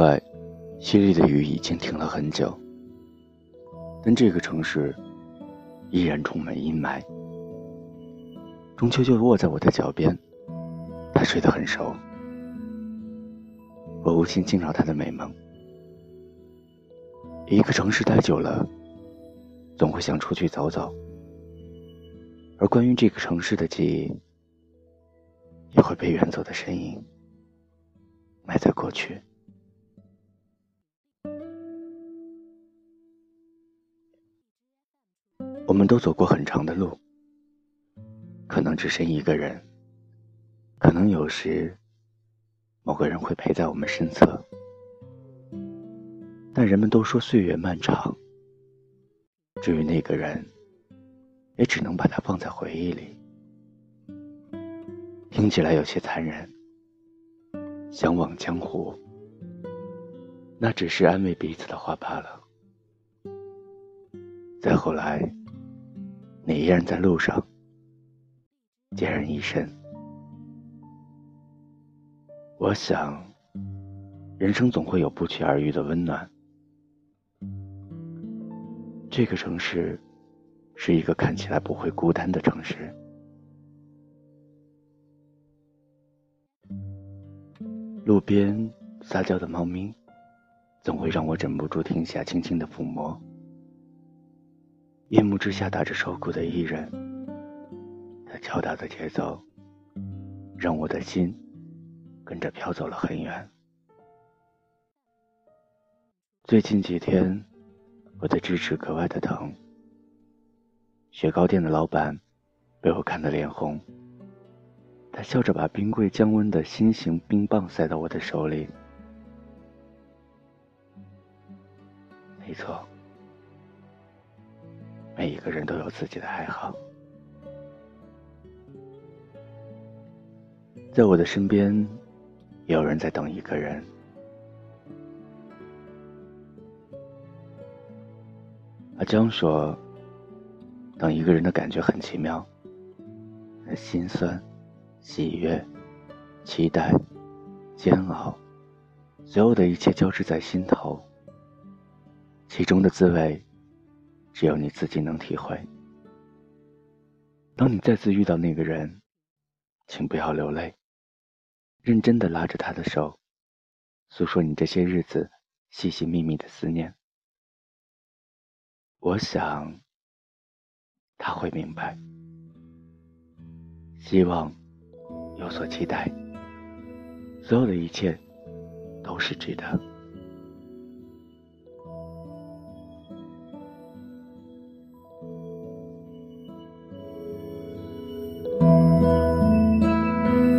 外，淅沥的雨已经停了很久，但这个城市依然充满阴霾。中秋就卧在我的脚边，他睡得很熟，我无心惊扰他的美梦。一个城市待久了，总会想出去走走，而关于这个城市的记忆，也会被远走的身影埋在过去。我们都走过很长的路，可能只剩一个人，可能有时某个人会陪在我们身侧，但人们都说岁月漫长。至于那个人，也只能把他放在回忆里。听起来有些残忍，相忘江湖，那只是安慰彼此的话罢了。再后来。你依然在路上，孑然一身。我想，人生总会有不期而遇的温暖。这个城市，是一个看起来不会孤单的城市。路边撒娇的猫咪，总会让我忍不住停下，轻轻的抚摸。夜幕之下打着手鼓的艺人，他敲打的节奏，让我的心跟着飘走了很远。最近几天，我的智齿格外的疼。雪糕店的老板被我看得脸红，他笑着把冰柜降温的新型冰棒塞到我的手里。没错。每一个人都有自己的爱好，在我的身边，也有人在等一个人。阿江说：“等一个人的感觉很奇妙，那心酸、喜悦、期待、煎熬，所有的一切交织在心头，其中的滋味。”只有你自己能体会。当你再次遇到那个人，请不要流泪，认真的拉着他的手，诉说你这些日子细细密密的思念。我想他会明白，希望有所期待，所有的一切都是值得。